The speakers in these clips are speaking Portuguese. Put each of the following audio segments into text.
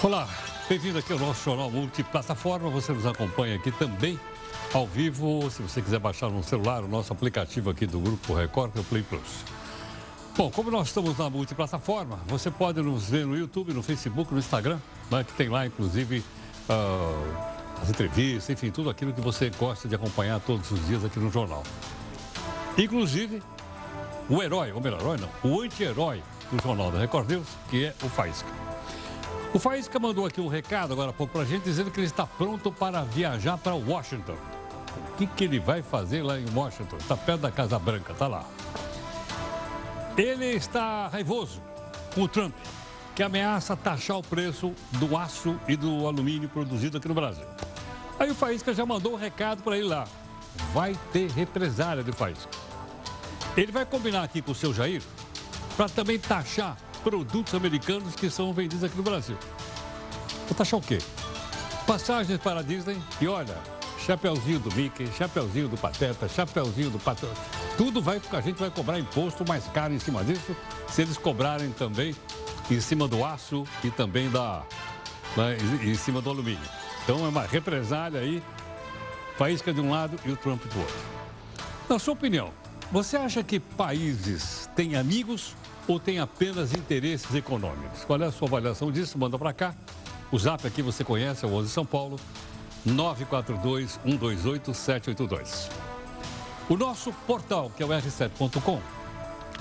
Olá, bem-vindo aqui ao nosso jornal multiplataforma. Você nos acompanha aqui também ao vivo, se você quiser baixar no celular o nosso aplicativo aqui do Grupo Record, que é o Play Plus. Bom, como nós estamos na multiplataforma, você pode nos ver no YouTube, no Facebook, no Instagram, né, que tem lá, inclusive, uh, as entrevistas, enfim, tudo aquilo que você gosta de acompanhar todos os dias aqui no jornal. Inclusive, o herói, ou melhor, herói não, o anti-herói do Jornal da Record News, que é o Faísca. O Faísca mandou aqui um recado agora há pouco para a gente, dizendo que ele está pronto para viajar para Washington. O que, que ele vai fazer lá em Washington? Está perto da Casa Branca, está lá. Ele está raivoso com o Trump, que ameaça taxar o preço do aço e do alumínio produzido aqui no Brasil. Aí o Faísca já mandou um recado para ele lá. Vai ter represália do Faísca. Ele vai combinar aqui com o seu Jair para também taxar produtos americanos que são vendidos aqui no Brasil. Vou taxar o quê? Passagens para a Disney e olha, chapeuzinho do Mickey, chapeuzinho do Pateta, chapeuzinho do Pato. Tudo vai, a gente vai cobrar imposto mais caro em cima disso, se eles cobrarem também em cima do aço e também da, né, em cima do alumínio. Então é uma represália aí, faísca de um lado e o Trump do outro. Na sua opinião, você acha que países têm amigos ou tem apenas interesses econômicos? Qual é a sua avaliação disso? Manda para cá. O zap aqui você conhece, é o 11 São Paulo, 942-128-782. O nosso portal, que é o r7.com,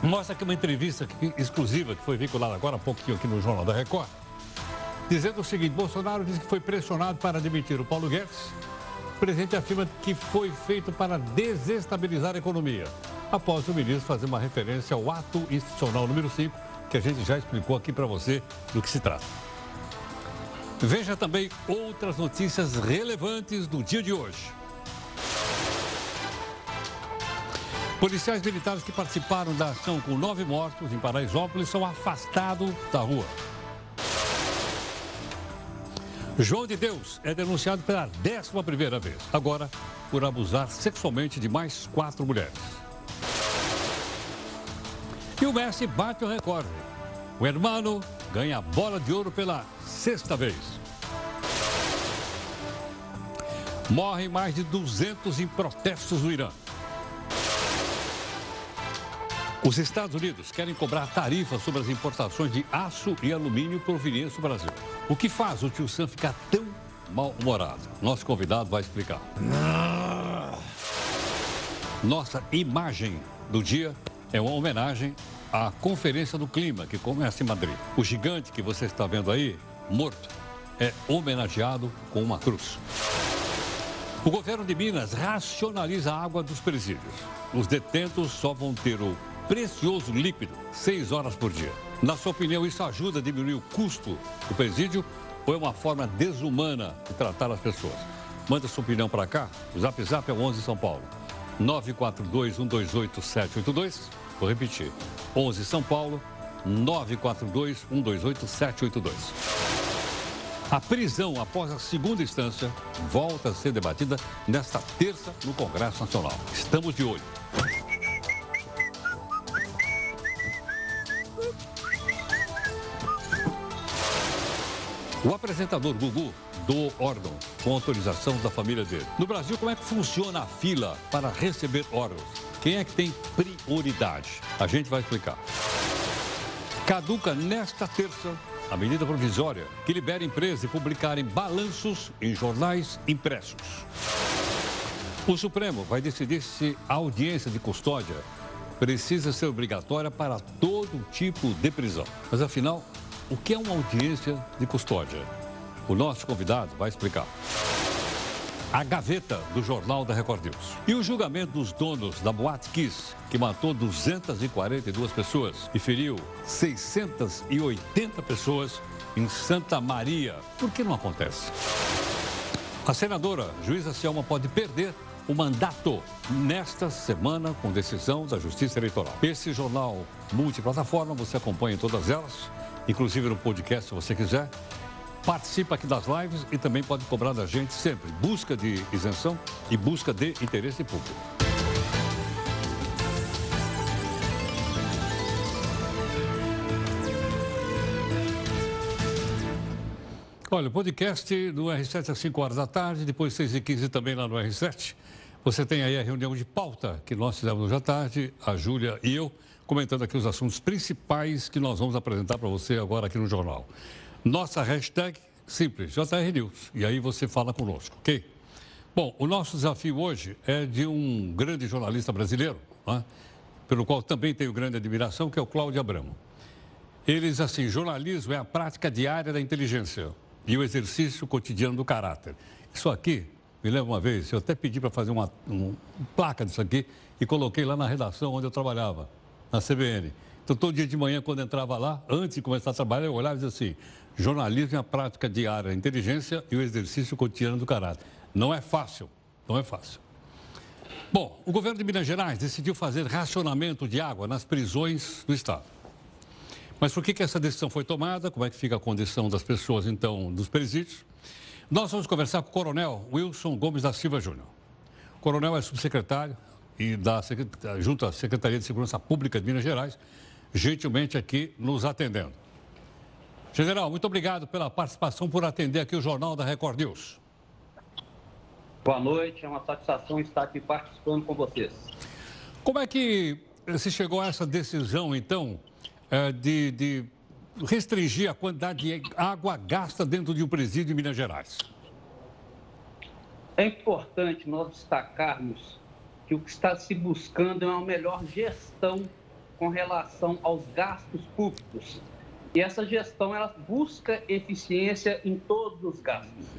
mostra aqui uma entrevista exclusiva que foi vinculada agora há pouquinho aqui no Jornal da Record, dizendo o seguinte, Bolsonaro disse que foi pressionado para demitir o Paulo Guedes. O presidente afirma que foi feito para desestabilizar a economia após o ministro fazer uma referência ao ato institucional número 5, que a gente já explicou aqui para você do que se trata. Veja também outras notícias relevantes do dia de hoje. Policiais militares que participaram da ação com nove mortos em Paraisópolis são afastados da rua. João de Deus é denunciado pela décima primeira vez, agora por abusar sexualmente de mais quatro mulheres. E o Messi bate o recorde. O hermano ganha a bola de ouro pela sexta vez. Morrem mais de 200 em protestos no Irã. Os Estados Unidos querem cobrar tarifa sobre as importações de aço e alumínio provenientes do Brasil. O que faz o tio Sam ficar tão mal-humorado? Nosso convidado vai explicar. Nossa imagem do dia é uma homenagem à Conferência do Clima, que começa em Madrid. O gigante que você está vendo aí, morto, é homenageado com uma cruz. O governo de Minas racionaliza a água dos presídios. Os detentos só vão ter o precioso líquido seis horas por dia. Na sua opinião, isso ajuda a diminuir o custo do presídio ou é uma forma desumana de tratar as pessoas? Manda sua opinião para cá. O Zap Zap é o 11 São Paulo. 942-128-782. Vou repetir. 11 São Paulo, 942-128-782. A prisão após a segunda instância volta a ser debatida nesta terça no Congresso Nacional. Estamos de olho. O apresentador Gugu do órgão com autorização da família dele. No Brasil, como é que funciona a fila para receber órgãos? Quem é que tem prioridade? A gente vai explicar. Caduca nesta terça a medida provisória que libera empresas de publicarem balanços em jornais impressos. O Supremo vai decidir se a audiência de custódia precisa ser obrigatória para todo tipo de prisão. Mas afinal, o que é uma audiência de custódia? O nosso convidado vai explicar. A gaveta do Jornal da Record News. E o julgamento dos donos da Boate Kiss, que matou 242 pessoas e feriu 680 pessoas em Santa Maria. Por que não acontece? A senadora Juíza Selma pode perder o mandato nesta semana com decisão da Justiça Eleitoral. Esse jornal multiplataforma, você acompanha em todas elas, inclusive no podcast se você quiser participa aqui das lives e também pode cobrar da gente sempre busca de isenção e busca de interesse público. Olha, o podcast no R7 às 5 horas da tarde, depois 6 e 15 também lá no R7. Você tem aí a reunião de pauta que nós fizemos hoje à tarde, a Júlia e eu, comentando aqui os assuntos principais que nós vamos apresentar para você agora aqui no jornal. Nossa hashtag simples, JR News. E aí você fala conosco, ok? Bom, o nosso desafio hoje é de um grande jornalista brasileiro, né? pelo qual também tenho grande admiração, que é o Cláudio Abramo. Eles, assim, jornalismo é a prática diária da inteligência e o exercício cotidiano do caráter. Isso aqui, me lembra uma vez, eu até pedi para fazer uma, uma placa disso aqui e coloquei lá na redação onde eu trabalhava, na CBN. Então, todo dia de manhã, quando entrava lá, antes de começar a trabalhar, eu olhava e dizia assim: jornalismo é a prática diária da inteligência e o exercício cotidiano do caráter. Não é fácil, não é fácil. Bom, o governo de Minas Gerais decidiu fazer racionamento de água nas prisões do Estado. Mas por que, que essa decisão foi tomada? Como é que fica a condição das pessoas, então, dos presídios? Nós vamos conversar com o coronel Wilson Gomes da Silva Júnior. O coronel é subsecretário e da, junto à Secretaria de Segurança Pública de Minas Gerais, gentilmente aqui nos atendendo. General, muito obrigado pela participação, por atender aqui o Jornal da Record News. Boa noite, é uma satisfação estar aqui participando com vocês. Como é que se chegou a essa decisão, então, é, de, de restringir a quantidade de água gasta dentro de um presídio em Minas Gerais? É importante nós destacarmos que o que está se buscando é uma melhor gestão com relação aos gastos públicos. E essa gestão ela busca eficiência em todos os gastos.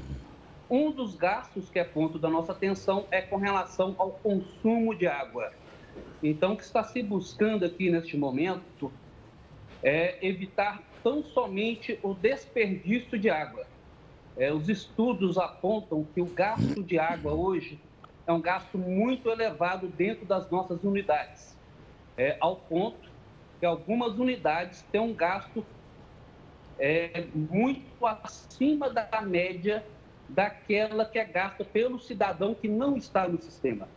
Um dos gastos que é ponto da nossa atenção é com relação ao consumo de água. Então, o que está se buscando aqui neste momento é evitar tão somente o desperdício de água. É, os estudos apontam que o gasto de água hoje é um gasto muito elevado dentro das nossas unidades, é, ao ponto que algumas unidades têm um gasto é, muito acima da média daquela que é gasta pelo cidadão que não está no sistema.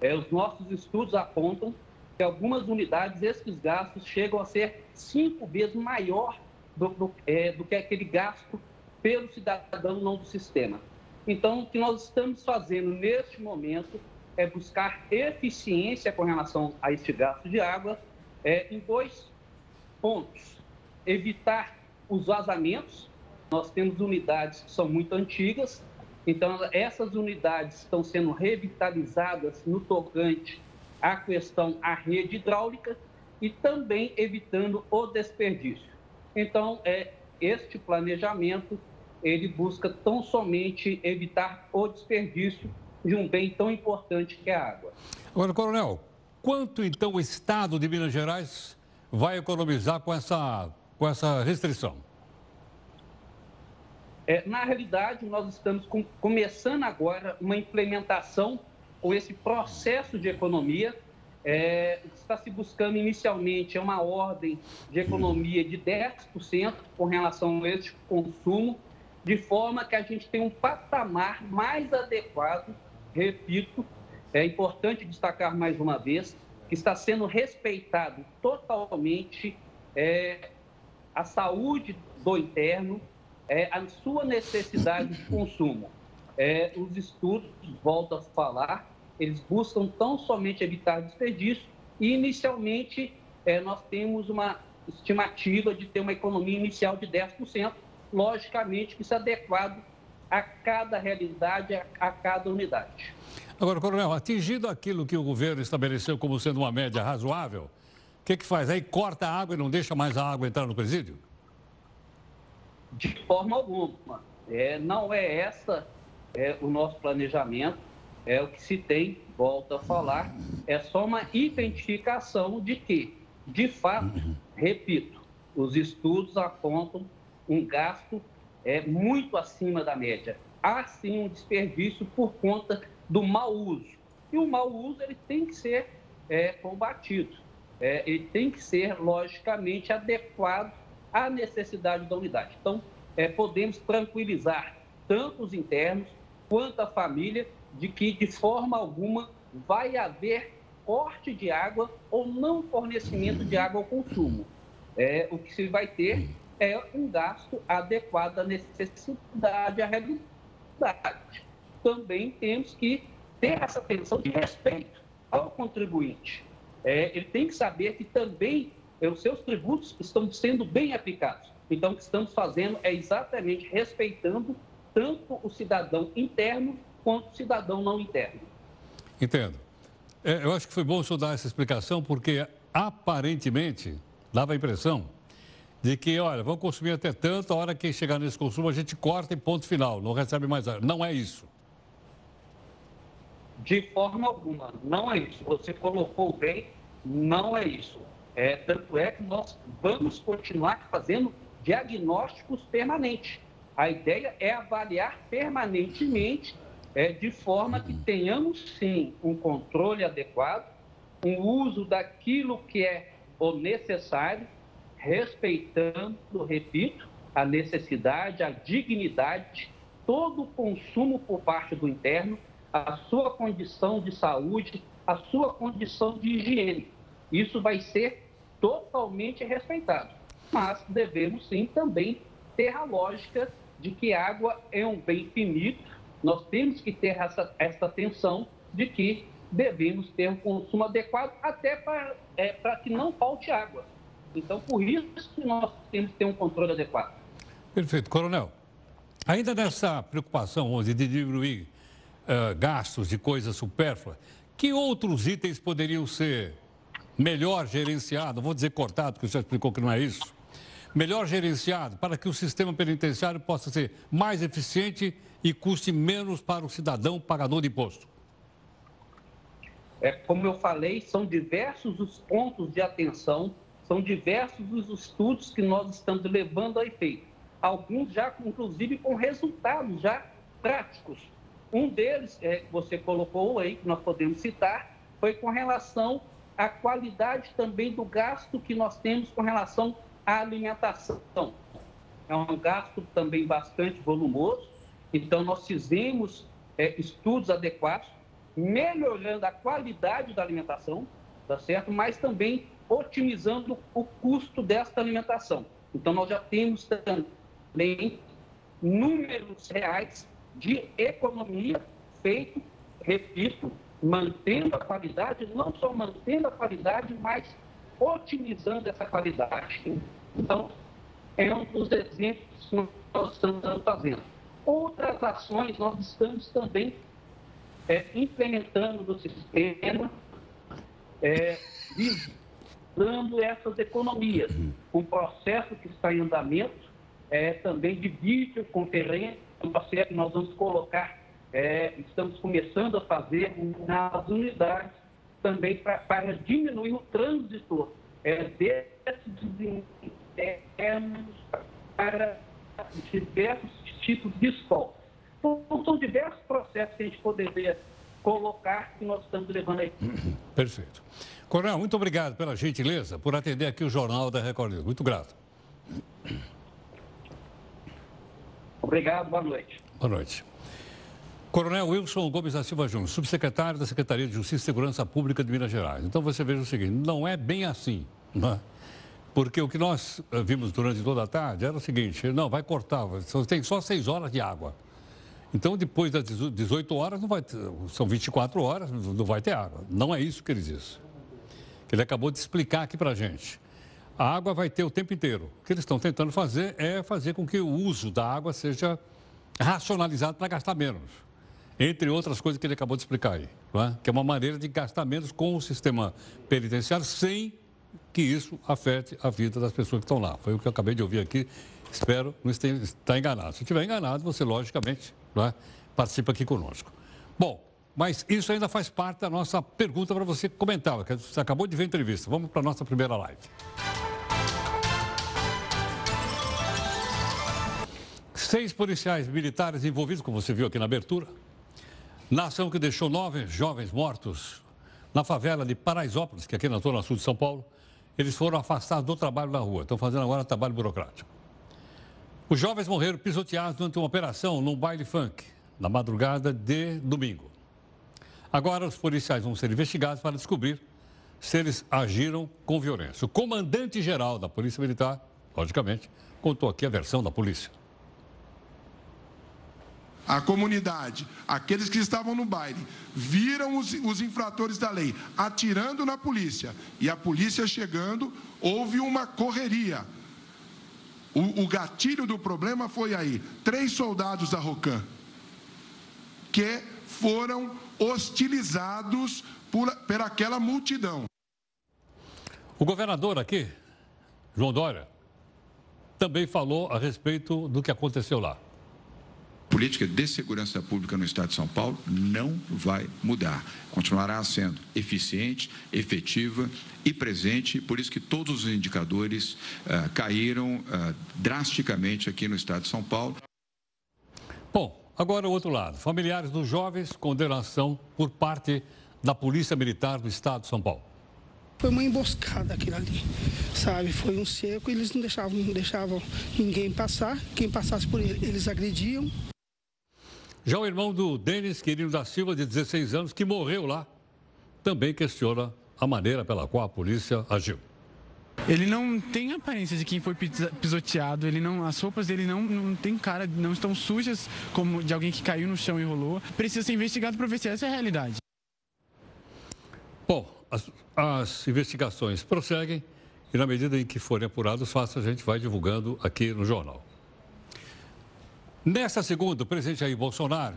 É, os nossos estudos apontam que algumas unidades, esses gastos chegam a ser cinco vezes maior do, do, é, do que aquele gasto pelo cidadão não do sistema. Então, o que nós estamos fazendo neste momento é buscar eficiência com relação a este gasto de água é, em dois pontos. Evitar os vazamentos. Nós temos unidades que são muito antigas, então essas unidades estão sendo revitalizadas no tocante a questão à rede hidráulica e também evitando o desperdício. Então, é este planejamento ele busca tão somente evitar o desperdício de um bem tão importante que é a água. Agora, Coronel, quanto então o Estado de Minas Gerais vai economizar com essa, com essa restrição? É, na realidade, nós estamos com, começando agora uma implementação ou esse processo de economia. É, o que está se buscando inicialmente é uma ordem de economia de 10% com relação a este consumo, de forma que a gente tenha um patamar mais adequado, repito, é importante destacar mais uma vez, que está sendo respeitado totalmente é, a saúde do interno, é, a sua necessidade de consumo é, os estudos, volto a falar, eles buscam tão somente evitar desperdício e, inicialmente, é, nós temos uma estimativa de ter uma economia inicial de 10%, logicamente que isso é adequado a cada realidade, a, a cada unidade. Agora, Coronel, atingido aquilo que o governo estabeleceu como sendo uma média razoável, que, que faz? Aí corta a água e não deixa mais a água entrar no presídio? De forma alguma. É, não é essa é, o nosso planejamento, é o que se tem, volta a falar, é só uma identificação de que, de fato, repito, os estudos apontam um gasto é, muito acima da média. Há sim um desperdício por conta do mau uso. E o mau uso ele tem que ser é, combatido. É, ele tem que ser, logicamente, adequado à necessidade da unidade. Então, é, podemos tranquilizar tanto os internos quanto a família de que, de forma alguma, vai haver corte de água ou não fornecimento de água ao consumo. É, o que se vai ter é um gasto adequado à necessidade, à realidade. Também temos que ter essa atenção de respeito ao contribuinte. É, ele tem que saber que também é, os seus tributos estão sendo bem aplicados. Então, o que estamos fazendo é exatamente respeitando tanto o cidadão interno quanto o cidadão não interno. Entendo. É, eu acho que foi bom o senhor dar essa explicação, porque aparentemente dava a impressão de que, olha, vamos consumir até tanto, a hora que chegar nesse consumo a gente corta e ponto final, não recebe mais. Não é isso. De forma alguma, não é isso. Você colocou bem, não é isso. É, tanto é que nós vamos continuar fazendo diagnósticos permanentes. A ideia é avaliar permanentemente, é, de forma que tenhamos, sim, um controle adequado, um uso daquilo que é o necessário, respeitando, repito, a necessidade, a dignidade, todo o consumo por parte do interno, a sua condição de saúde, a sua condição de higiene. Isso vai ser totalmente respeitado. Mas devemos sim também ter a lógica de que água é um bem finito. Nós temos que ter essa, essa atenção de que devemos ter um consumo adequado até para, é, que não falte água. Então, por isso que nós temos que ter um controle adequado. Perfeito. Coronel, ainda nessa preocupação hoje de diminuir uh, gastos de coisas supérfluas, que outros itens poderiam ser melhor gerenciados? Vou dizer cortado, porque você explicou que não é isso. Melhor gerenciado para que o sistema penitenciário possa ser mais eficiente e custe menos para o cidadão pagador de imposto. É, como eu falei, são diversos os pontos de atenção, são diversos os estudos que nós estamos levando a efeito. Alguns já, inclusive, com resultados já práticos. Um deles, é, você colocou aí, que nós podemos citar, foi com relação à qualidade também do gasto que nós temos com relação à alimentação. É um gasto também bastante volumoso, então nós fizemos é, estudos adequados melhorando a qualidade da alimentação, tá certo? Mas também otimizando o custo desta alimentação. Então, nós já temos também números reais de economia feito, repito, mantendo a qualidade, não só mantendo a qualidade, mas otimizando essa qualidade. Então, é um dos exemplos que nós estamos fazendo. Outras ações nós estamos também é, implementando no sistema, é, visando essas economias. Um processo que está em andamento é, também de videoconferência, um processo que nós vamos colocar, é, estamos começando a fazer nas unidades também pra, para diminuir o trânsito é, desses internos para diversos tipos de escola. Então, são diversos processos que a gente poderia colocar que nós estamos levando aí. Perfeito. Coronel, muito obrigado pela gentileza por atender aqui o Jornal da Record. Muito grato. Obrigado, boa noite. Boa noite. Coronel Wilson Gomes da Silva Júnior, subsecretário da Secretaria de Justiça e Segurança Pública de Minas Gerais. Então você veja o seguinte, não é bem assim, não é? Porque o que nós eh, vimos durante toda a tarde era o seguinte, não, vai cortar, tem só seis horas de água. Então, depois das 18 horas, não vai ter, são 24 horas, não vai ter água. Não é isso que ele disse. Ele acabou de explicar aqui para a gente. A água vai ter o tempo inteiro. O que eles estão tentando fazer é fazer com que o uso da água seja racionalizado para gastar menos. Entre outras coisas que ele acabou de explicar aí. É? Que é uma maneira de gastar menos com o sistema penitenciário sem que isso afete a vida das pessoas que estão lá. Foi o que eu acabei de ouvir aqui. Espero não estar enganado. Se estiver enganado, você, logicamente, é? participa aqui conosco. Bom, mas isso ainda faz parte da nossa pergunta para você comentar. Você acabou de ver a entrevista. Vamos para a nossa primeira live. Seis policiais militares envolvidos, como você viu aqui na abertura, na ação que deixou nove jovens mortos na favela de Paraisópolis, que é aqui na zona sul de São Paulo, eles foram afastados do trabalho na rua. Estão fazendo agora trabalho burocrático. Os jovens morreram pisoteados durante uma operação num baile funk, na madrugada de domingo. Agora, os policiais vão ser investigados para descobrir se eles agiram com violência. O comandante-geral da Polícia Militar, logicamente, contou aqui a versão da polícia. A comunidade, aqueles que estavam no baile, viram os, os, infratores da lei atirando na polícia e a polícia chegando, houve uma correria. O, o gatilho do problema foi aí: três soldados da Rocan que foram hostilizados por, por aquela multidão. O governador aqui, João Dória, também falou a respeito do que aconteceu lá política de segurança pública no Estado de São Paulo não vai mudar. Continuará sendo eficiente, efetiva e presente, por isso que todos os indicadores uh, caíram uh, drasticamente aqui no Estado de São Paulo. Bom, agora o outro lado. Familiares dos jovens condenação por parte da Polícia Militar do Estado de São Paulo. Foi uma emboscada aquilo ali, sabe? Foi um cerco, eles não deixavam, não deixavam ninguém passar. Quem passasse por ele, eles agrediam. Já o irmão do Denis Quirino da Silva, de 16 anos, que morreu lá, também questiona a maneira pela qual a polícia agiu. Ele não tem aparência de quem foi pisoteado, ele não, as roupas dele não, não tem cara, não estão sujas como de alguém que caiu no chão e rolou. Precisa ser investigado para ver se essa é a realidade. Bom, as, as investigações prosseguem e na medida em que forem apurados os fatos, a gente vai divulgando aqui no jornal. Nesta segunda, o presidente Jair Bolsonaro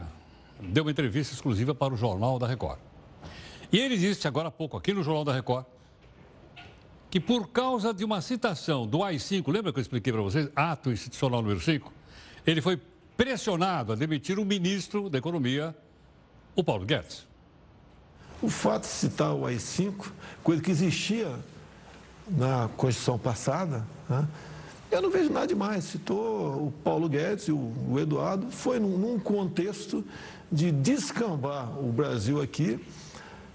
deu uma entrevista exclusiva para o Jornal da Record. E ele disse agora há pouco, aqui no Jornal da Record, que por causa de uma citação do AI-5, lembra que eu expliquei para vocês? Ato institucional número 5, ele foi pressionado a demitir o ministro da Economia, o Paulo Guedes. O fato de citar o AI-5, coisa que existia na Constituição passada, né? Eu não vejo nada demais. Citou o Paulo Guedes e o Eduardo, foi num, num contexto de descambar o Brasil aqui,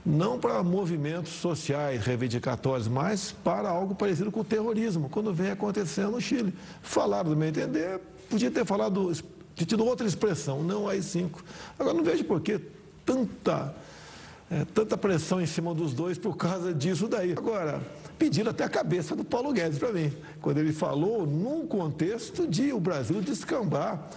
não para movimentos sociais reivindicatórios, mas para algo parecido com o terrorismo, quando vem acontecendo no Chile. Falaram, do meu entender, podia ter falado, ter tido outra expressão, não AI-5. Agora, não vejo por que tanta, é, tanta pressão em cima dos dois por causa disso daí. Agora, pedindo até a cabeça do Paulo Guedes para mim, quando ele falou num contexto de o Brasil descambar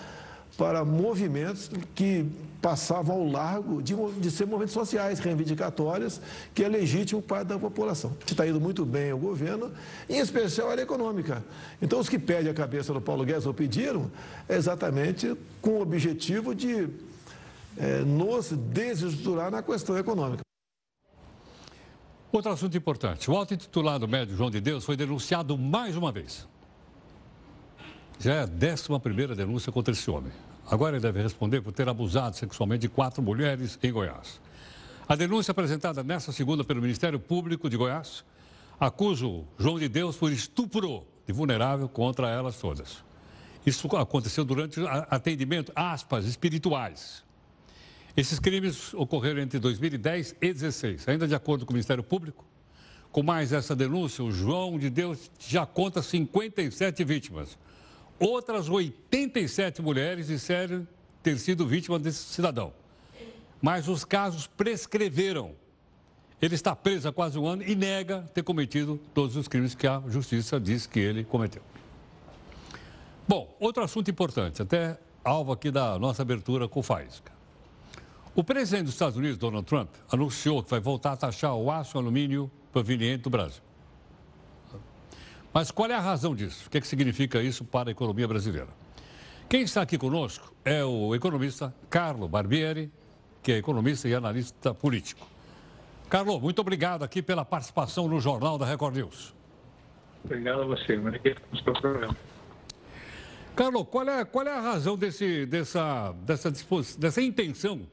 para movimentos que passavam ao largo de, de ser movimentos sociais, reivindicatórios, que é legítimo parte da população. Está indo muito bem o governo, em especial a área econômica. Então, os que pedem a cabeça do Paulo Guedes ou pediram, é exatamente com o objetivo de é, nos desestruturar na questão econômica. Outro assunto importante. O auto-intitulado médico João de Deus foi denunciado mais uma vez. Já é a décima primeira denúncia contra esse homem. Agora ele deve responder por ter abusado sexualmente de quatro mulheres em Goiás. A denúncia apresentada nesta segunda pelo Ministério Público de Goiás acusa o João de Deus por estupro de vulnerável contra elas todas. Isso aconteceu durante atendimento, aspas, espirituais. Esses crimes ocorreram entre 2010 e 2016. Ainda de acordo com o Ministério Público, com mais essa denúncia, o João de Deus já conta 57 vítimas. Outras 87 mulheres disseram ter sido vítima desse cidadão. Mas os casos prescreveram. Ele está preso há quase um ano e nega ter cometido todos os crimes que a justiça diz que ele cometeu. Bom, outro assunto importante, até alvo aqui da nossa abertura com o Faísca. O presidente dos Estados Unidos, Donald Trump, anunciou que vai voltar a taxar o aço e alumínio proveniente do Brasil. Mas qual é a razão disso? O que, é que significa isso para a economia brasileira? Quem está aqui conosco é o economista Carlo Barbieri, que é economista e analista político. Carlo, muito obrigado aqui pela participação no Jornal da Record News. Obrigado a você, Maria, pelo seu programa. Carlos, qual é, qual é a razão desse, dessa, dessa, dessa intenção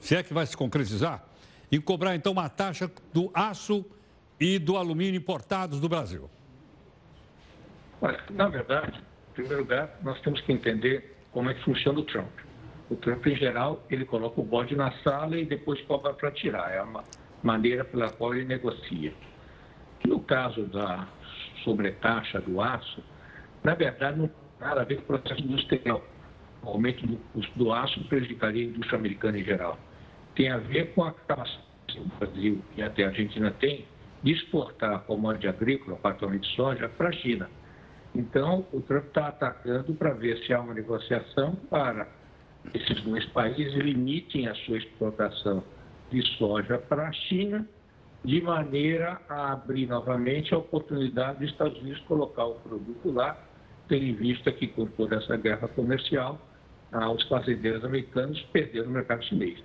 se é que vai se concretizar, em cobrar então uma taxa do aço e do alumínio importados do Brasil? Olha, na verdade, em primeiro lugar, nós temos que entender como é que funciona o Trump. O Trump, em geral, ele coloca o bode na sala e depois cobra para tirar. É uma maneira pela qual ele negocia. No caso da sobretaxa do aço, na verdade, não tem nada a ver com o processo industrial o aumento do custo do aço prejudicaria a indústria americana em geral. Tem a ver com a capacidade que o Brasil e até a Argentina tem de exportar commodity agrícola, particularmente soja, para a China. Então, o Trump está atacando para ver se há uma negociação para esses dois países limitem a sua exportação de soja para a China, de maneira a abrir novamente a oportunidade dos Estados Unidos colocar o produto lá, tendo em vista que com toda essa guerra comercial, ah, os fazendeiros americanos perderam o mercado chinês.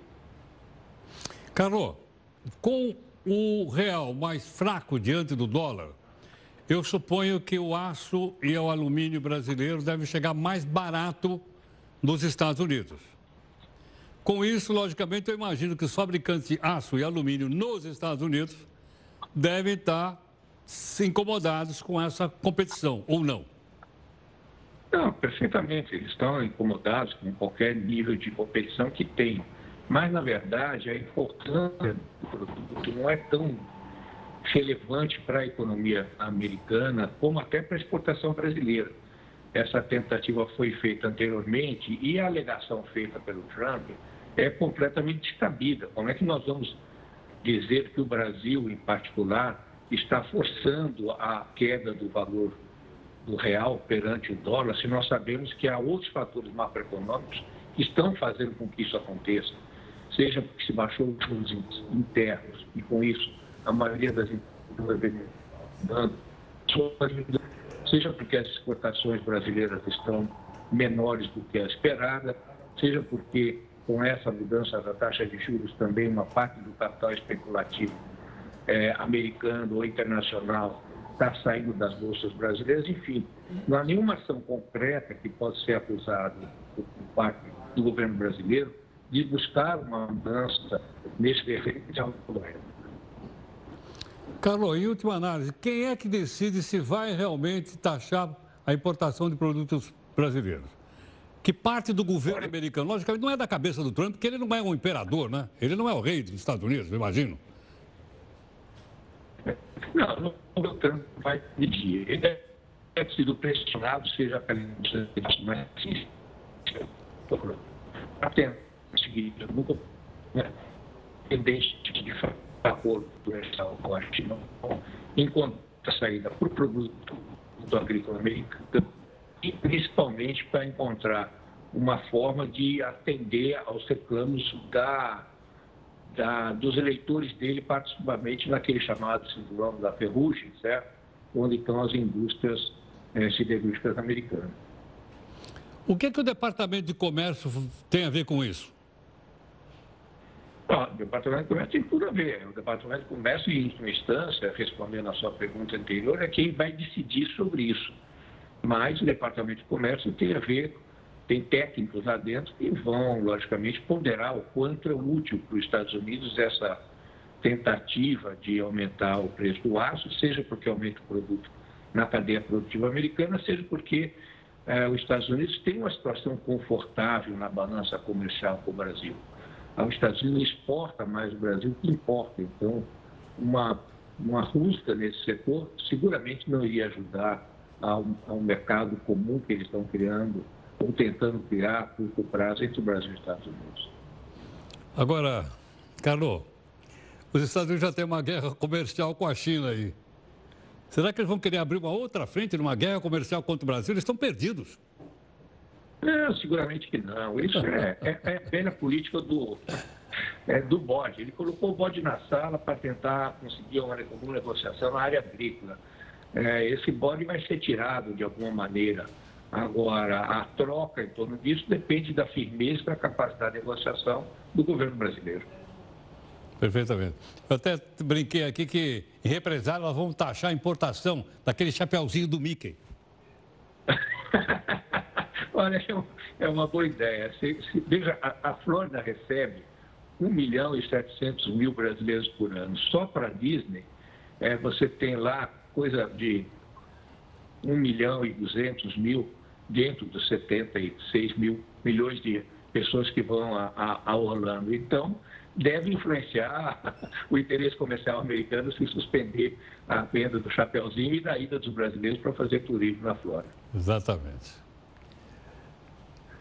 Carlos, com o real mais fraco diante do dólar, eu suponho que o aço e o alumínio brasileiro devem chegar mais barato nos Estados Unidos. Com isso, logicamente, eu imagino que os fabricantes de aço e alumínio nos Estados Unidos devem estar incomodados com essa competição, ou não? Não, perfeitamente. Eles estão incomodados com qualquer nível de competição que tem. Mas, na verdade, a importância do produto não é tão relevante para a economia americana como até para a exportação brasileira. Essa tentativa foi feita anteriormente e a alegação feita pelo Trump é completamente descabida. Como é que nós vamos dizer que o Brasil, em particular, está forçando a queda do valor do real perante o dólar, se nós sabemos que há outros fatores macroeconômicos que estão fazendo com que isso aconteça? Seja porque se baixou os internos e, com isso, a maioria das empresas dando, seja porque as exportações brasileiras estão menores do que a esperada, seja porque com essa mudança da taxa de juros também uma parte do capital especulativo é, americano ou internacional está saindo das bolsas brasileiras, enfim, não há nenhuma ação concreta que possa ser acusada por parte do governo brasileiro de buscar uma mudança nesse referencial correto. Carlos, em última análise, quem é que decide se vai realmente taxar a importação de produtos brasileiros? Que parte do governo americano, logicamente, não é da cabeça do Trump, porque ele não é um imperador, né? Ele não é o rei dos Estados Unidos, eu imagino. Não, o Trump vai pedir. Ele é sido pressionado, seja pela mas até conseguir, nunca, né, tendente de acordo com a China, enquanto a saída para o produto agrícola americano e principalmente para encontrar uma forma de atender aos reclamos da, da, dos eleitores dele, particularmente naquele chamado cinturão da ferrugem, certo? onde estão as indústrias eh, siderúrgicas americanas. O que, que o Departamento de Comércio tem a ver com isso? o Departamento de Comércio tem tudo a ver. O Departamento de Comércio, em última instância, respondendo à sua pergunta anterior, é quem vai decidir sobre isso. Mas o Departamento de Comércio tem a ver, tem técnicos lá dentro que vão, logicamente, ponderar o quanto é útil para os Estados Unidos essa tentativa de aumentar o preço do aço, seja porque aumenta o produto na cadeia produtiva americana, seja porque eh, os Estados Unidos têm uma situação confortável na balança comercial com o Brasil os Estados Unidos exporta mais do Brasil que importa. Então, uma, uma rusga nesse setor seguramente não iria ajudar ao, ao mercado comum que eles estão criando ou tentando criar a curto prazo entre o Brasil e os Estados Unidos. Agora, Carlos, os Estados Unidos já têm uma guerra comercial com a China aí. Será que eles vão querer abrir uma outra frente numa guerra comercial contra o Brasil? Eles estão perdidos. Não, seguramente que não. Isso é, é, é velha política do, é, do bode. Ele colocou o bode na sala para tentar conseguir uma, uma negociação na área agrícola. É, esse bode vai ser tirado de alguma maneira. Agora, a troca em torno disso depende da firmeza e da capacidade de negociação do governo brasileiro. Perfeitamente. Eu até brinquei aqui que, em represália, nós vamos taxar a importação daquele chapeuzinho do Mickey. Olha, é, é uma boa ideia. Se, se, veja, a, a Flórida recebe 1 milhão e 700 mil brasileiros por ano. Só para a Disney, é, você tem lá coisa de 1 milhão e 200 mil dentro dos 76 mil milhões de pessoas que vão a, a, a Orlando. Então, deve influenciar o interesse comercial americano se suspender a venda do chapeuzinho e da ida dos brasileiros para fazer turismo na Flórida. Exatamente.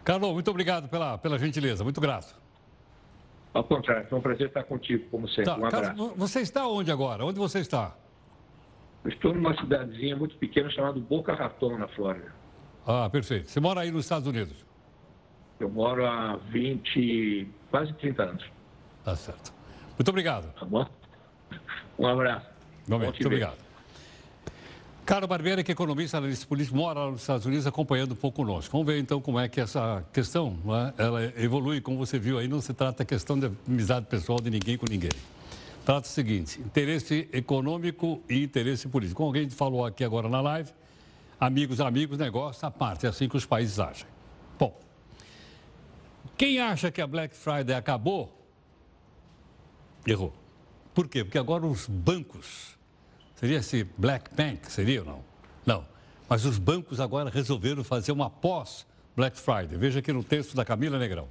Carlos, muito obrigado pela, pela gentileza, muito grato. Ao contrário, foi um prazer estar contigo, como sempre. Tá, um abraço. Carlos, você está onde agora? Onde você está? Eu estou numa cidadezinha muito pequena chamada Boca Raton, na Flórida. Ah, perfeito. Você mora aí nos Estados Unidos? Eu moro há 20, quase 30 anos. Tá certo. Muito obrigado. Tá bom? Um abraço. Muito obrigado. Carlos Barbeira, que é economista, analista político, mora nos Estados Unidos acompanhando um pouco conosco. Vamos ver então como é que essa questão é? ela evolui. Como você viu aí, não se trata questão de amizade pessoal de ninguém com ninguém. Trata o seguinte: interesse econômico e interesse político. Como alguém falou aqui agora na live, amigos, amigos, negócio à parte. É assim que os países agem. Bom, quem acha que a Black Friday acabou, errou. Por quê? Porque agora os bancos, seria esse Black Bank, seria ou não? Não. Mas os bancos agora resolveram fazer uma pós Black Friday. Veja aqui no texto da Camila Negrão.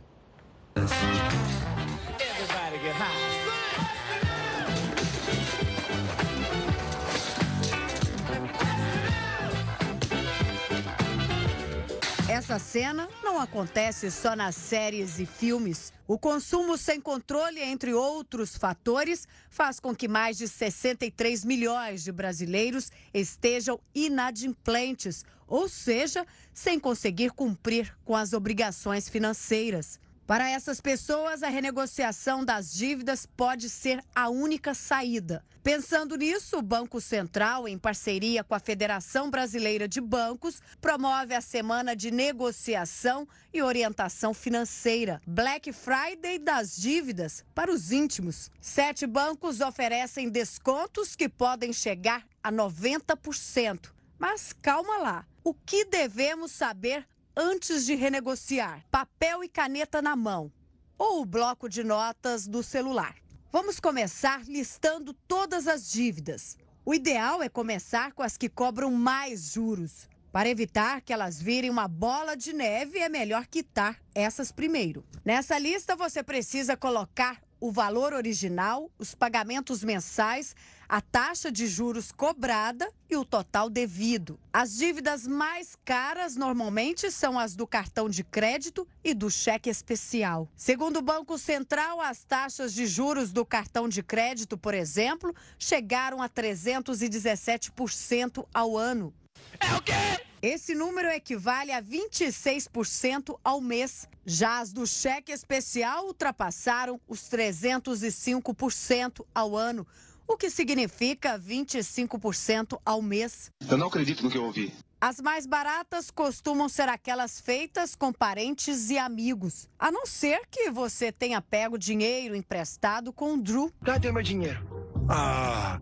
Essa cena não acontece só nas séries e filmes. O consumo sem controle, entre outros fatores, faz com que mais de 63 milhões de brasileiros estejam inadimplentes, ou seja, sem conseguir cumprir com as obrigações financeiras. Para essas pessoas, a renegociação das dívidas pode ser a única saída. Pensando nisso, o Banco Central, em parceria com a Federação Brasileira de Bancos, promove a Semana de Negociação e Orientação Financeira, Black Friday das dívidas, para os íntimos. Sete bancos oferecem descontos que podem chegar a 90%. Mas calma lá. O que devemos saber antes de renegociar, papel e caneta na mão ou o bloco de notas do celular. Vamos começar listando todas as dívidas. O ideal é começar com as que cobram mais juros. Para evitar que elas virem uma bola de neve, é melhor quitar essas primeiro. Nessa lista, você precisa colocar o valor original, os pagamentos mensais, a taxa de juros cobrada e o total devido. As dívidas mais caras normalmente são as do cartão de crédito e do cheque especial. Segundo o Banco Central, as taxas de juros do cartão de crédito, por exemplo, chegaram a 317% ao ano. É o quê? Esse número equivale a 26% ao mês. Já as do cheque especial ultrapassaram os 305% ao ano, o que significa 25% ao mês. Eu não acredito no que eu ouvi. As mais baratas costumam ser aquelas feitas com parentes e amigos, a não ser que você tenha pego dinheiro emprestado com o Drew. Cadê meu dinheiro? Ah,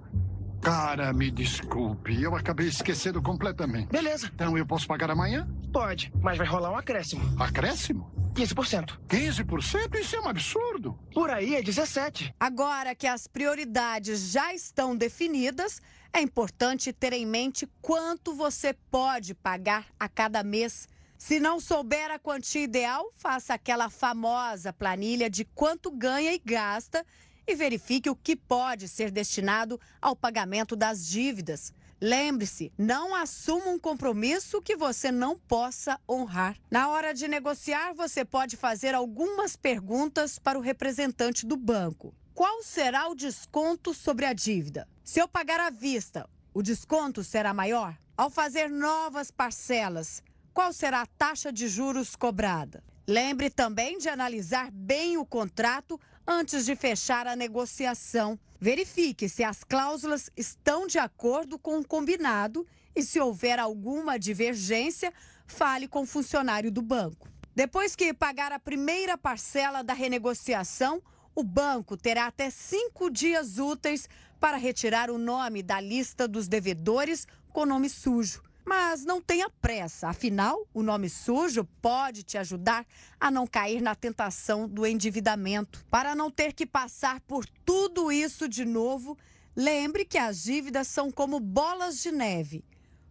Cara, me desculpe, eu acabei esquecendo completamente. Beleza. Então eu posso pagar amanhã? Pode, mas vai rolar um acréscimo. Acréscimo? 15%. 15%? Isso é um absurdo. Por aí é 17%. Agora que as prioridades já estão definidas, é importante ter em mente quanto você pode pagar a cada mês. Se não souber a quantia ideal, faça aquela famosa planilha de quanto ganha e gasta e verifique o que pode ser destinado ao pagamento das dívidas. Lembre-se, não assuma um compromisso que você não possa honrar. Na hora de negociar, você pode fazer algumas perguntas para o representante do banco. Qual será o desconto sobre a dívida? Se eu pagar à vista, o desconto será maior? Ao fazer novas parcelas, qual será a taxa de juros cobrada? Lembre também de analisar bem o contrato antes de fechar a negociação. Verifique se as cláusulas estão de acordo com o combinado e, se houver alguma divergência, fale com o funcionário do banco. Depois que pagar a primeira parcela da renegociação, o banco terá até cinco dias úteis para retirar o nome da lista dos devedores com nome sujo. Mas não tenha pressa, afinal, o nome sujo pode te ajudar a não cair na tentação do endividamento. Para não ter que passar por tudo isso de novo, lembre que as dívidas são como bolas de neve.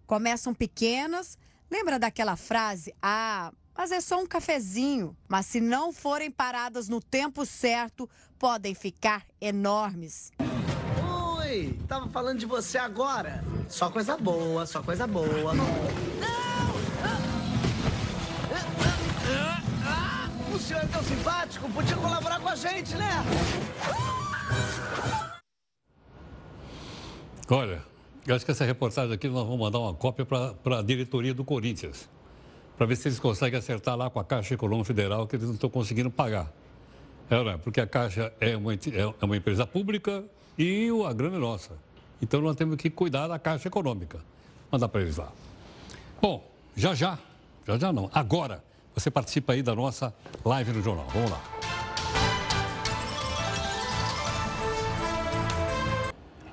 Começam pequenas, lembra daquela frase: ah, mas é só um cafezinho. Mas se não forem paradas no tempo certo, podem ficar enormes. Oi, tava falando de você agora. Só coisa boa, só coisa boa. Não! O senhor é tão simpático, podia colaborar com a gente, né? Olha, Eu acho que essa reportagem aqui nós vamos mandar uma cópia para a diretoria do Corinthians, para ver se eles conseguem acertar lá com a Caixa Econômica Federal que eles não estão conseguindo pagar. É, né? Porque a Caixa é uma, é uma empresa pública e a grana é nossa. Então nós temos que cuidar da Caixa Econômica. Mandar para eles lá. Bom, já já, já já não, agora você participa aí da nossa live no jornal. Vamos lá.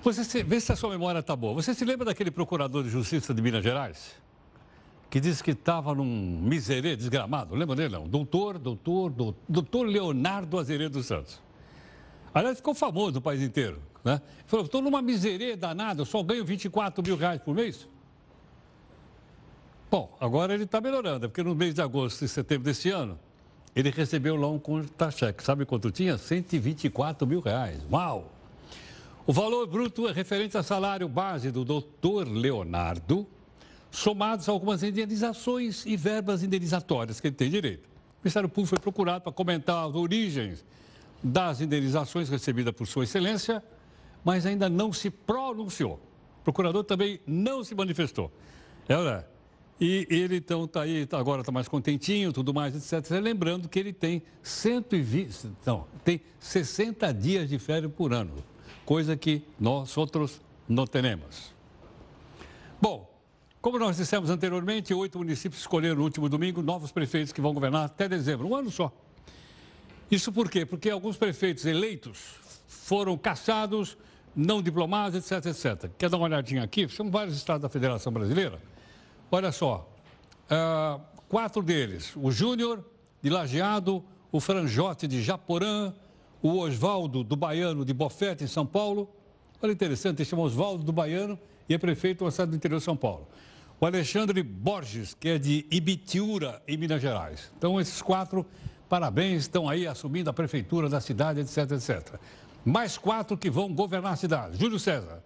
Você se, vê se a sua memória está boa. Você se lembra daquele procurador de justiça de Minas Gerais? Que disse que estava num miserê desgramado. Lembra dele, não? Doutor, doutor, doutor, doutor Leonardo Azeredo dos Santos. Aliás, ficou famoso no país inteiro. Né? Falou, estou numa miserê danada, eu só ganho 24 mil reais por mês. Bom, agora ele está melhorando, porque no mês de agosto e setembro desse ano, ele recebeu lá um contra-cheque. Sabe quanto tinha? 124 mil reais. Uau! O valor bruto é referente ao salário base do doutor Leonardo, somados a algumas indenizações e verbas indenizatórias que ele tem direito. O Ministério Público foi procurado para comentar as origens das indenizações recebidas por Sua Excelência, mas ainda não se pronunciou. O procurador também não se manifestou. É, né? E ele, então, está aí, tá, agora está mais contentinho, tudo mais, etc. Lembrando que ele tem 120, não, tem 60 dias de férias por ano coisa que nós outros não temos. Bom, como nós dissemos anteriormente, oito municípios escolheram no último domingo novos prefeitos que vão governar até dezembro, um ano só. Isso por quê? Porque alguns prefeitos eleitos foram caçados, não diplomados, etc, etc. Quer dar uma olhadinha aqui? São vários estados da Federação Brasileira. Olha só, uh, quatro deles, o Júnior de Lajeado, o Franjote de Japorã, o Oswaldo do Baiano de Bofete, em São Paulo. Olha interessante, ele chama Oswaldo do Baiano e é prefeito do estado do interior de São Paulo. O Alexandre Borges, que é de Ibitiúra, em Minas Gerais. Então, esses quatro, parabéns, estão aí assumindo a prefeitura da cidade, etc, etc. Mais quatro que vão governar a cidade. Júlio César.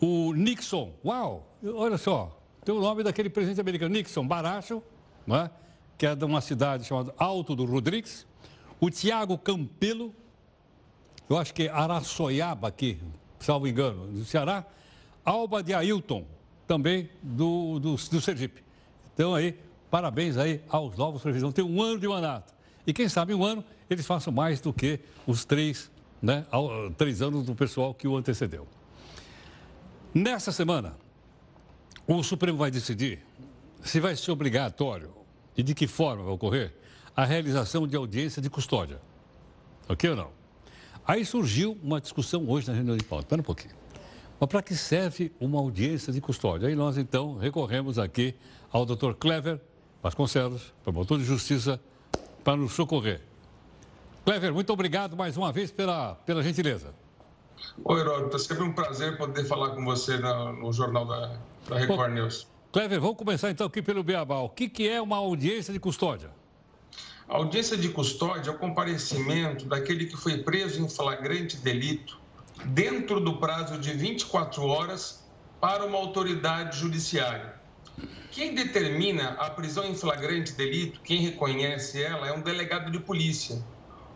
O Nixon, uau, olha só, tem o nome daquele presidente americano, Nixon Baracho, é? que é de uma cidade chamada Alto do Rodrigues. O Tiago Campelo, eu acho que é Araçoiaba aqui, salvo engano, do Ceará. Alba de Ailton, também do, do, do Sergipe. Então aí, parabéns aí aos novos presidentes. Tem um ano de mandato. E quem sabe um ano eles façam mais do que os três, né, três anos do pessoal que o antecedeu. Nessa semana, o Supremo vai decidir se vai ser obrigatório e de que forma vai ocorrer a realização de audiência de custódia. Ok ou não? Aí surgiu uma discussão hoje na reunião de pauta. Espera um pouquinho. Mas para que serve uma audiência de custódia? Aí nós, então, recorremos aqui ao doutor Clever Vasconcelos, promotor de justiça, para nos socorrer. Clever, muito obrigado mais uma vez pela, pela gentileza. Oi, Heródoto. É sempre um prazer poder falar com você no, no Jornal da, da Record Bom, News. Clever, vamos começar então aqui pelo Beabá. O que, que é uma audiência de custódia? A audiência de custódia é o comparecimento daquele que foi preso em flagrante delito dentro do prazo de 24 horas para uma autoridade judiciária. Quem determina a prisão em flagrante delito, quem reconhece ela, é um delegado de polícia.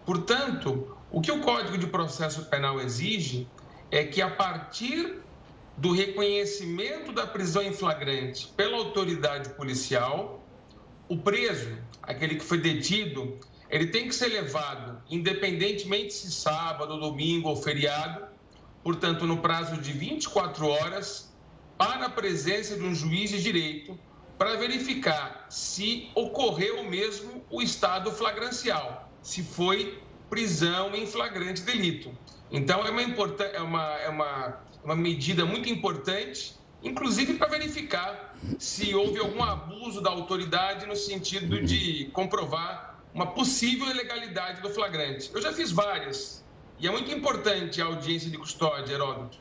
Portanto, o que o Código de Processo Penal exige é que, a partir do reconhecimento da prisão em flagrante pela autoridade policial, o preso, aquele que foi detido, ele tem que ser levado, independentemente se sábado, domingo ou feriado, portanto, no prazo de 24 horas, para a presença de um juiz de direito para verificar se ocorreu mesmo o estado flagrancial, se foi prisão em flagrante delito. Então, é uma, é uma, é uma, uma medida muito importante inclusive para verificar se houve algum abuso da autoridade no sentido de comprovar uma possível ilegalidade do flagrante. Eu já fiz várias, e é muito importante a audiência de custódia, Heródoto.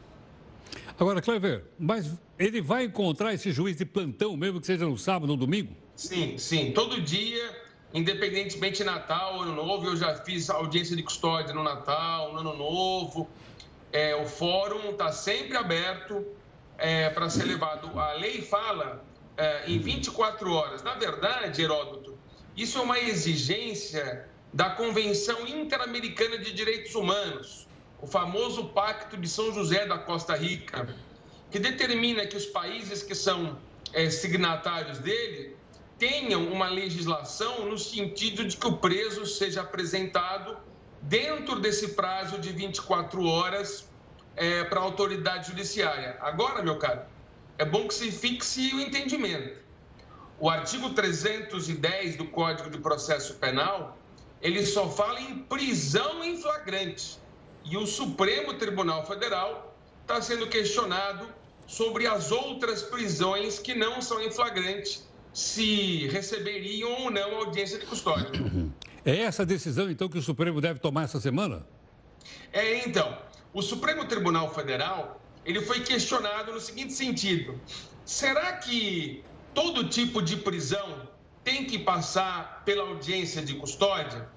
Agora, Clever, mas ele vai encontrar esse juiz de plantão, mesmo que seja no sábado ou no domingo? Sim, sim. Todo dia, independentemente de Natal, Ano Novo, eu já fiz audiência de custódia no Natal, no Ano Novo. É, o fórum está sempre aberto é, para ser levado. A lei fala é, em 24 horas. Na verdade, Heródoto, isso é uma exigência da Convenção Interamericana de Direitos Humanos, o famoso Pacto de São José da Costa Rica. que determina que os países que são é, signatários dele tenham uma legislação no sentido de que o preso seja apresentado dentro desse prazo de 24 horas é, para a autoridade judiciária. Agora, meu caro, é bom que se fixe o entendimento. O artigo 310 do Código de Processo Penal, ele só fala em prisão em flagrante. E o Supremo Tribunal Federal está sendo questionado sobre as outras prisões que não são em flagrante, se receberiam ou não audiência de custódia. É essa decisão, então, que o Supremo deve tomar essa semana? É, então. O Supremo Tribunal Federal ele foi questionado no seguinte sentido: será que todo tipo de prisão tem que passar pela audiência de custódia?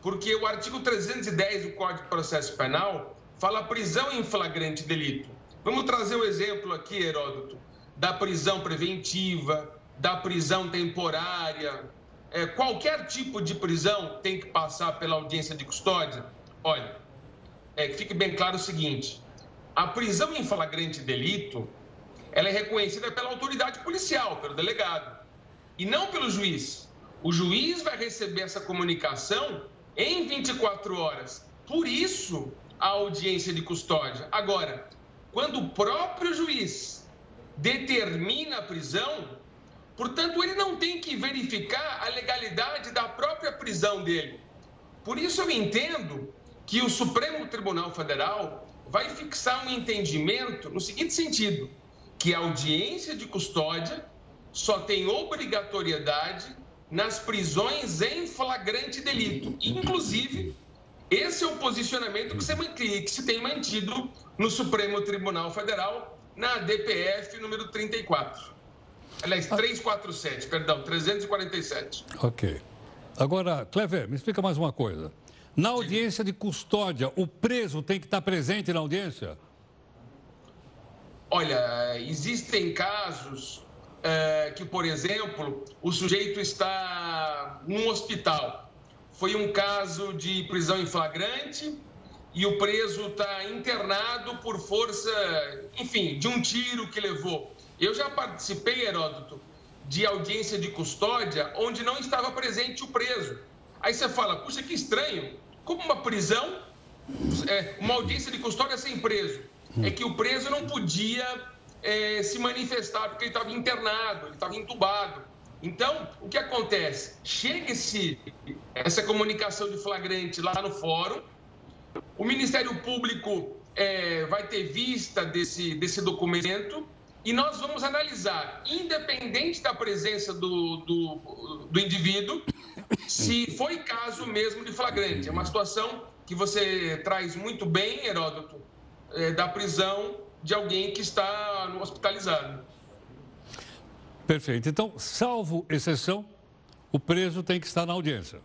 Porque o artigo 310 do Código de Processo Penal fala prisão em flagrante delito. Vamos trazer o exemplo aqui, Heródoto, da prisão preventiva, da prisão temporária. É, qualquer tipo de prisão tem que passar pela audiência de custódia? Olha, é, que fique bem claro o seguinte: a prisão em flagrante delito ela é reconhecida pela autoridade policial, pelo delegado, e não pelo juiz. O juiz vai receber essa comunicação em 24 horas. Por isso, a audiência de custódia. Agora, quando o próprio juiz determina a prisão, portanto, ele não tem que verificar a legalidade da própria prisão dele. Por isso, eu entendo que o Supremo Tribunal Federal vai fixar um entendimento no seguinte sentido: que a audiência de custódia só tem obrigatoriedade nas prisões em flagrante delito. Inclusive, esse é o posicionamento que se, que se tem mantido no Supremo Tribunal Federal, na DPF número 34. Aliás, 347, perdão, 347. Ok. Agora, Clever, me explica mais uma coisa. Na audiência de custódia, o preso tem que estar presente na audiência? Olha, existem casos é, que, por exemplo, o sujeito está num hospital. Foi um caso de prisão em flagrante e o preso está internado por força, enfim, de um tiro que levou. Eu já participei, Heródoto, de audiência de custódia onde não estava presente o preso. Aí você fala, puxa, que estranho, como uma prisão, é, uma audiência de custódia sem preso. É que o preso não podia é, se manifestar porque ele estava internado, ele estava entubado. Então, o que acontece? Chega esse, essa comunicação de flagrante lá no fórum, o Ministério Público é, vai ter vista desse, desse documento e nós vamos analisar, independente da presença do, do, do indivíduo, se foi caso mesmo de flagrante. É uma situação que você traz muito bem, Heródoto, é, da prisão de alguém que está hospitalizado. Perfeito. Então, salvo exceção, o preso tem que estar na audiência.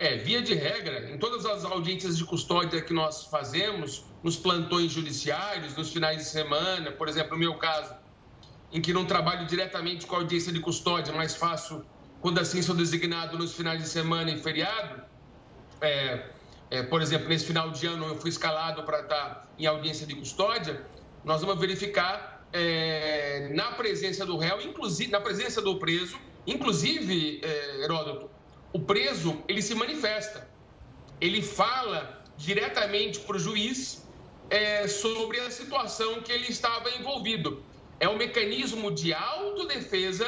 É, via de regra, em todas as audiências de custódia que nós fazemos, nos plantões judiciários, nos finais de semana, por exemplo, no meu caso, em que não trabalho diretamente com a audiência de custódia, mas faço quando assim sou designado nos finais de semana e feriado, é, é, por exemplo, nesse final de ano eu fui escalado para estar em audiência de custódia, nós vamos verificar é, na presença do réu, inclusive na presença do preso, inclusive, é, Heródoto, o preso ele se manifesta, ele fala diretamente para o juiz é, sobre a situação que ele estava envolvido. É um mecanismo de autodefesa,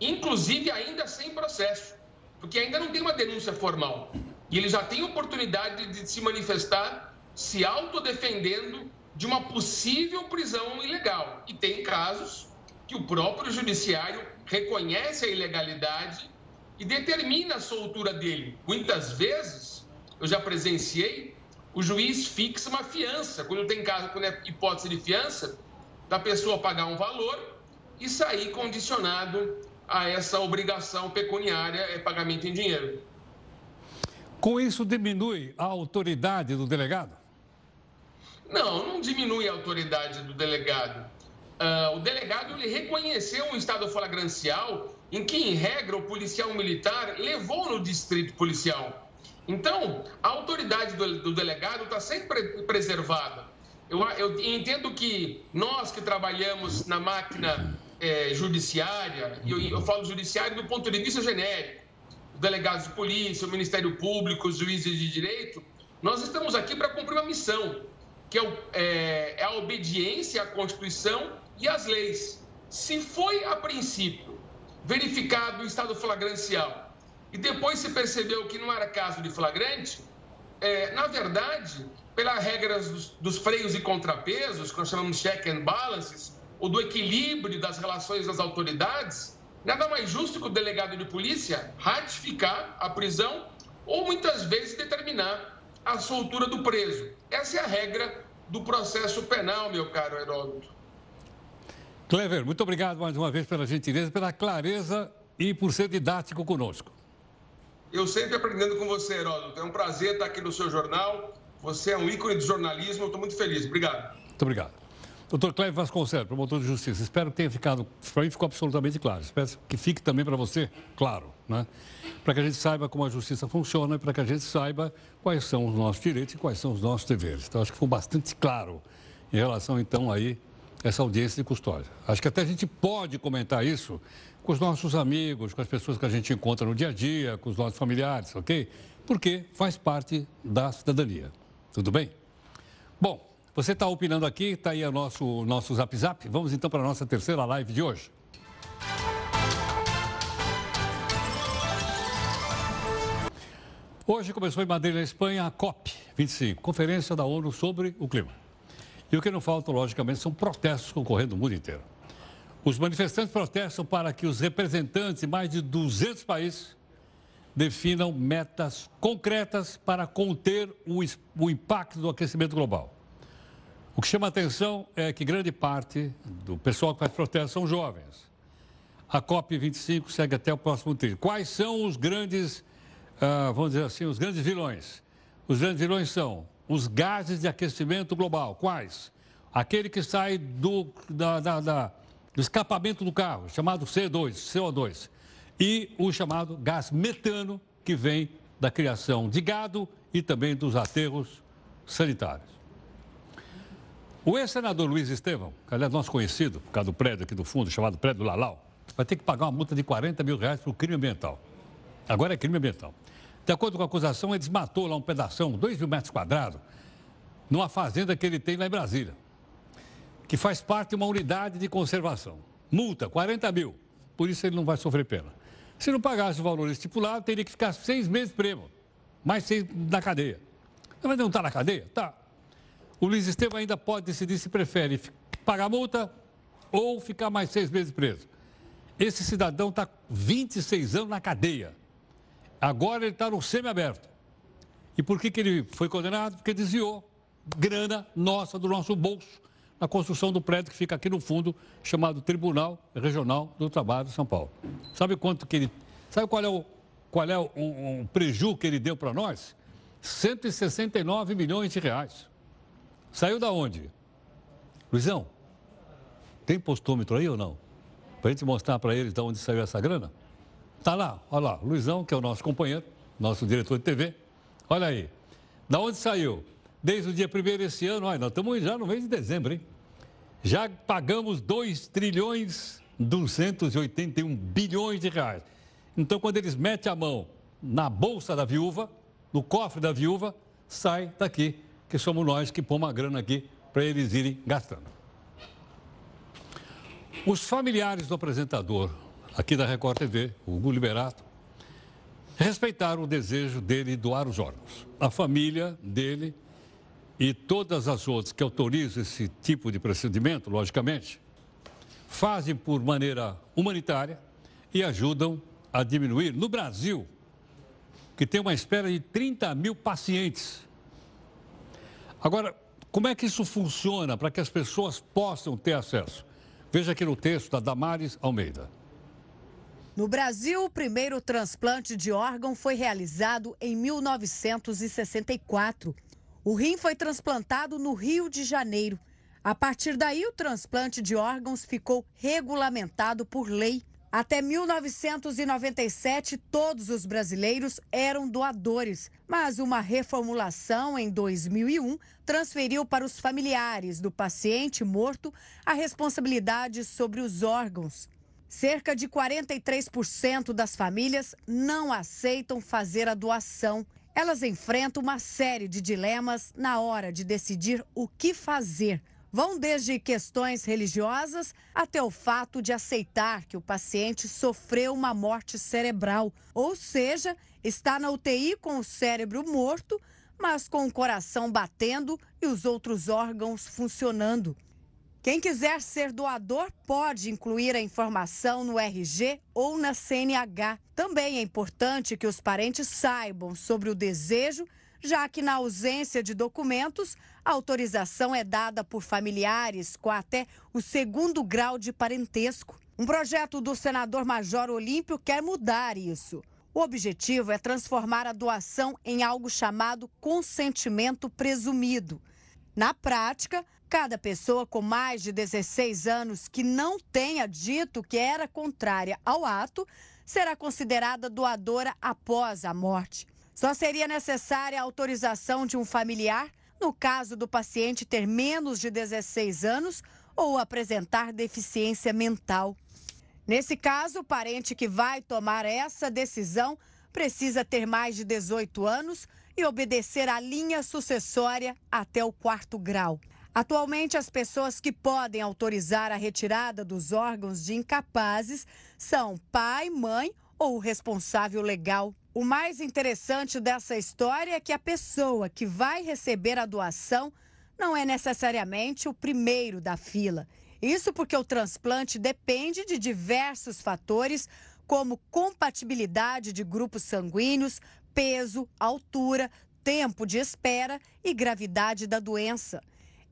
inclusive ainda sem processo, porque ainda não tem uma denúncia formal. E ele já tem oportunidade de se manifestar se autodefendendo de uma possível prisão ilegal. E tem casos que o próprio judiciário reconhece a ilegalidade e determina a soltura dele. Muitas vezes, eu já presenciei, o juiz fixa uma fiança, quando tem caso, quando é hipótese de fiança, da pessoa pagar um valor e sair condicionado a essa obrigação pecuniária, é pagamento em dinheiro. Com isso, diminui a autoridade do delegado? Não, não diminui a autoridade do delegado. Uh, o delegado ele reconheceu um estado flagrancial em que, em regra, o policial militar levou no distrito policial. Então, a autoridade do, do delegado está sempre preservada. Eu, eu entendo que nós que trabalhamos na máquina é, judiciária, e eu, eu falo judiciário do ponto de vista genérico, delegados de polícia, o Ministério Público, os juízes de direito, nós estamos aqui para cumprir uma missão, que é, é, é a obediência à Constituição e às leis. Se foi, a princípio, verificado o estado flagrancial e depois se percebeu que não era caso de flagrante, é, na verdade, pelas regras dos, dos, freios e contrapesos, que nós chamamos de check and balances, ou do equilíbrio das relações das autoridades, nada mais justo que o delegado de polícia ratificar a prisão ou muitas vezes determinar a soltura do preso. Essa é a regra do processo penal, meu caro Heródoto. Clever, muito obrigado mais uma vez pela gentileza, pela clareza e por ser didático conosco. Eu sempre aprendendo com você, Heródoto. É um prazer estar aqui no seu jornal. Você é um ícone do jornalismo. Eu estou muito feliz. Obrigado. Muito obrigado. Doutor Cleber Vasconcelos, promotor de justiça. Espero que tenha ficado, para mim ficou absolutamente claro. Espero que fique também para você claro, né? Para que a gente saiba como a justiça funciona e para que a gente saiba quais são os nossos direitos e quais são os nossos deveres. Então, acho que foi bastante claro em relação, então, aí, essa audiência de custódia. Acho que até a gente pode comentar isso com os nossos amigos, com as pessoas que a gente encontra no dia a dia, com os nossos familiares, ok? Porque faz parte da cidadania. Tudo bem? Bom, você está opinando aqui, está aí o nosso, nosso zap zap. Vamos então para a nossa terceira live de hoje. Hoje começou em Madrid, na Espanha, a COP25, Conferência da ONU sobre o Clima. E o que não falta, logicamente, são protestos concorrendo no mundo inteiro. Os manifestantes protestam para que os representantes de mais de 200 países definam metas concretas para conter o, o, impacto do aquecimento global. O que chama a atenção é que grande parte do pessoal que faz protesto são jovens. A COP25 segue até o próximo trilho. Quais são os grandes, uh, vamos dizer assim, os grandes vilões? Os grandes vilões são os gases de aquecimento global. Quais? Aquele que sai do, da, da, da do escapamento do carro, chamado C2, CO2, e o chamado gás metano, que vem da criação de gado e também dos aterros sanitários. O ex-senador Luiz Estevão, que aliás nosso conhecido, por causa do prédio aqui do fundo, chamado prédio Lalau, vai ter que pagar uma multa de 40 mil reais por crime ambiental. Agora é crime ambiental. De acordo com a acusação, ele desmatou lá um pedaço, 2 mil metros quadrados, numa fazenda que ele tem lá em Brasília que faz parte de uma unidade de conservação. Multa, 40 mil. Por isso ele não vai sofrer pena. Se não pagasse o valor estipulado, teria que ficar seis meses preso. Mais seis na cadeia. Mas não está na cadeia? Tá. O Luiz Estevam ainda pode decidir se prefere pagar multa ou ficar mais seis meses preso. Esse cidadão está 26 anos na cadeia. Agora ele está no semiaberto. E por que, que ele foi condenado? Porque desviou grana nossa do nosso bolso na construção do prédio que fica aqui no fundo, chamado Tribunal Regional do Trabalho de São Paulo. Sabe quanto que ele. Sabe qual é o, qual é o um, um preju que ele deu para nós? 169 milhões de reais. Saiu da onde? Luizão, tem postômetro aí ou não? Para a gente mostrar para eles de onde saiu essa grana? Tá lá, olha lá, Luizão, que é o nosso companheiro, nosso diretor de TV. Olha aí. Da onde saiu? Desde o dia 1 desse ano, olha, nós estamos já no mês de dezembro, hein? Já pagamos 2 trilhões 281 bilhões de reais. Então, quando eles metem a mão na bolsa da viúva, no cofre da viúva, sai daqui, que somos nós que pomos a grana aqui para eles irem gastando. Os familiares do apresentador aqui da Record TV, Hugo Liberato, respeitaram o desejo dele doar os órgãos. A família dele e todas as outras que autorizam esse tipo de procedimento, logicamente, fazem por maneira humanitária e ajudam a diminuir. No Brasil, que tem uma espera de 30 mil pacientes. Agora, como é que isso funciona para que as pessoas possam ter acesso? Veja aqui no texto da Damares Almeida. No Brasil, o primeiro transplante de órgão foi realizado em 1964. O rim foi transplantado no Rio de Janeiro. A partir daí, o transplante de órgãos ficou regulamentado por lei. Até 1997, todos os brasileiros eram doadores, mas uma reformulação em 2001 transferiu para os familiares do paciente morto a responsabilidade sobre os órgãos. Cerca de 43% das famílias não aceitam fazer a doação. Elas enfrentam uma série de dilemas na hora de decidir o que fazer vão desde questões religiosas até o fato de aceitar que o paciente sofreu uma morte cerebral, ou seja, está na UTI com o cérebro morto, mas com o coração batendo e os outros órgãos funcionando. Quem quiser ser doador pode incluir a informação no RG ou na CNH. Também é importante que os parentes saibam sobre o desejo já que na ausência de documentos, a autorização é dada por familiares com até o segundo grau de parentesco. Um projeto do senador Major Olímpio quer mudar isso. O objetivo é transformar a doação em algo chamado consentimento presumido. Na prática, cada pessoa com mais de 16 anos que não tenha dito que era contrária ao ato será considerada doadora após a morte. Só seria necessária a autorização de um familiar no caso do paciente ter menos de 16 anos ou apresentar deficiência mental. Nesse caso, o parente que vai tomar essa decisão precisa ter mais de 18 anos e obedecer à linha sucessória até o quarto grau. Atualmente, as pessoas que podem autorizar a retirada dos órgãos de incapazes são pai, mãe ou responsável legal. O mais interessante dessa história é que a pessoa que vai receber a doação não é necessariamente o primeiro da fila. Isso porque o transplante depende de diversos fatores, como compatibilidade de grupos sanguíneos, peso, altura, tempo de espera e gravidade da doença.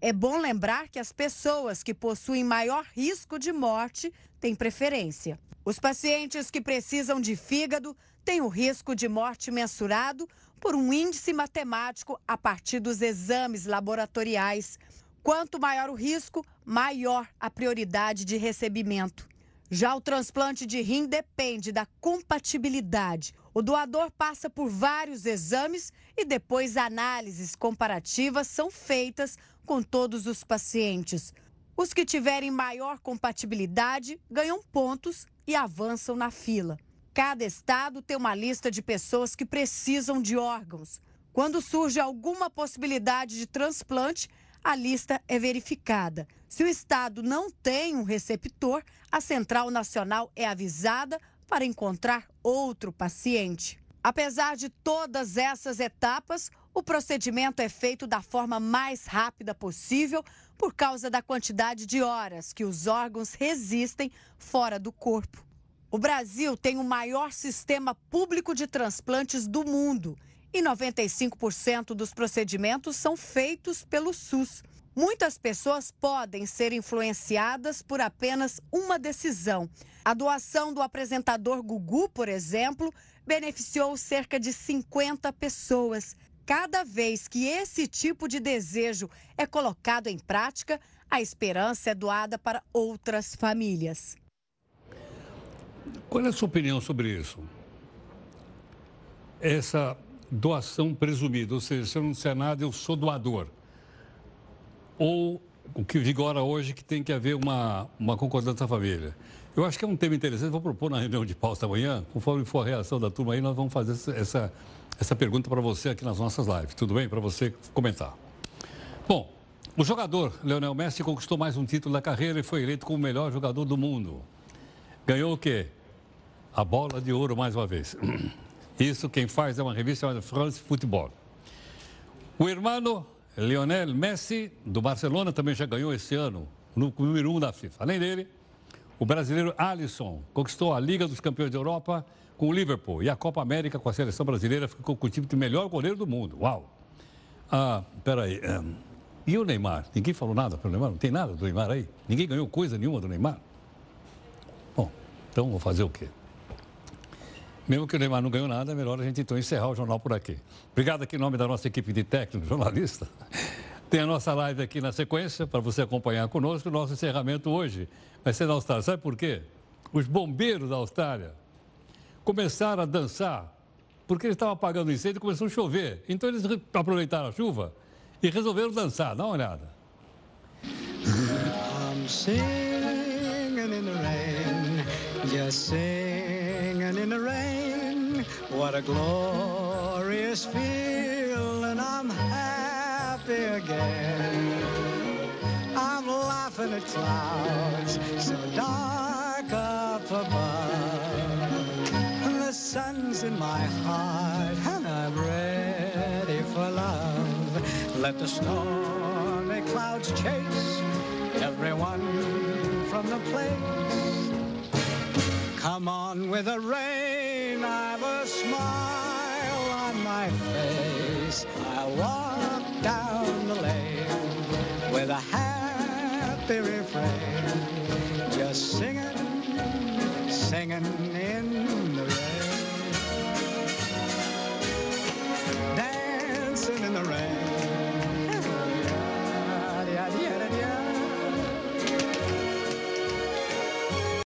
É bom lembrar que as pessoas que possuem maior risco de morte têm preferência. Os pacientes que precisam de fígado tem o risco de morte mensurado por um índice matemático a partir dos exames laboratoriais. Quanto maior o risco, maior a prioridade de recebimento. Já o transplante de rim depende da compatibilidade. O doador passa por vários exames e depois análises comparativas são feitas com todos os pacientes. Os que tiverem maior compatibilidade ganham pontos e avançam na fila. Cada estado tem uma lista de pessoas que precisam de órgãos. Quando surge alguma possibilidade de transplante, a lista é verificada. Se o estado não tem um receptor, a Central Nacional é avisada para encontrar outro paciente. Apesar de todas essas etapas, o procedimento é feito da forma mais rápida possível por causa da quantidade de horas que os órgãos resistem fora do corpo. O Brasil tem o maior sistema público de transplantes do mundo e 95% dos procedimentos são feitos pelo SUS. Muitas pessoas podem ser influenciadas por apenas uma decisão. A doação do apresentador Gugu, por exemplo, beneficiou cerca de 50 pessoas. Cada vez que esse tipo de desejo é colocado em prática, a esperança é doada para outras famílias. Qual é a sua opinião sobre isso? Essa doação presumida, ou seja, se eu não disser nada, eu sou doador. Ou o que vigora hoje que tem que haver uma, uma concordância da família. Eu acho que é um tema interessante, vou propor na reunião de pauta amanhã, conforme for a reação da turma aí, nós vamos fazer essa, essa, pergunta para você aqui nas nossas lives, tudo bem? Para você comentar. Bom, o jogador Leonel Messi conquistou mais um título da carreira e foi eleito como o melhor jogador do mundo. Ganhou o quê? a bola de ouro mais uma vez. Isso quem faz é uma revista chamada France Football. O irmão Lionel Messi, do Barcelona, também já ganhou esse ano no número 1 um da FIFA. Além dele, o brasileiro Alisson conquistou a Liga dos Campeões da Europa com o Liverpool e a Copa América com a seleção brasileira ficou com o time de melhor goleiro do mundo. Uau! Ah, peraí. Um, e o Neymar? Ninguém falou nada para o Neymar? Não tem nada do Neymar aí? Ninguém ganhou coisa nenhuma do Neymar? Bom, então vou fazer o quê? Mesmo que o Neymar não ganhou nada, é melhor a gente então encerrar o jornal por aqui. Obrigado aqui em nome da nossa equipe de técnicos, jornalista. Tem a nossa live aqui na sequência para você acompanhar conosco. O nosso encerramento hoje vai ser na Austrália. Sabe por quê? os bombeiros da Austrália começaram a dançar porque eles estavam apagando incêndio e começou a chover. Então eles aproveitaram a chuva e resolveram dançar. Dá uma olhada. I'm singing in the rain, just singing in the rain. What a glorious feeling, I'm happy again. I'm laughing at clouds so dark up above. The sun's in my heart and I'm ready for love. Let the stormy clouds chase everyone from the place. Come on with the rain, I've a smile on my face. I walk with a happy refrain. Just singing, singing in the rain. Dancing in the rain.